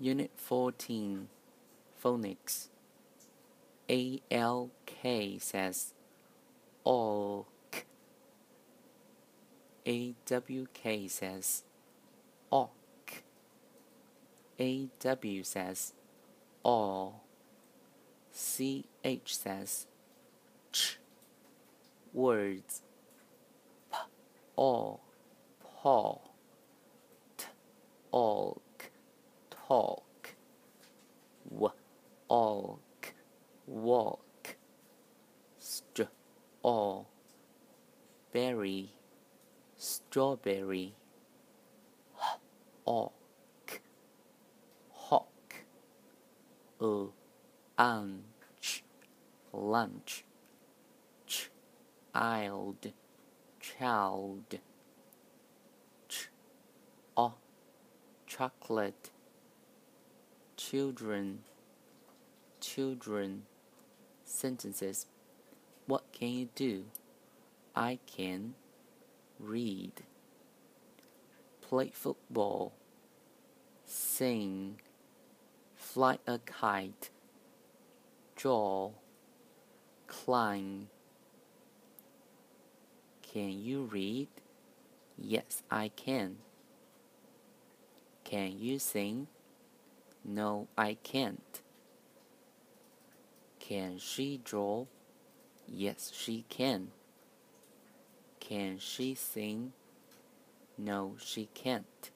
Unit 14 Phonics ALK says ALK. AWK says AWK. AW says all. CH says ch. Words p, all, paw, t, all talk, walk, str, all, berry, strawberry, hawk, anch, lunch, ch, child, child, ch, o, chocolate children, children. Sentences. What can you do? I can read, play football, sing, fly a kite, draw, climb. Can you read? Yes, I can. Can you sing? No, I can't. Can she draw? Yes, she can. Can she sing? No, she can't.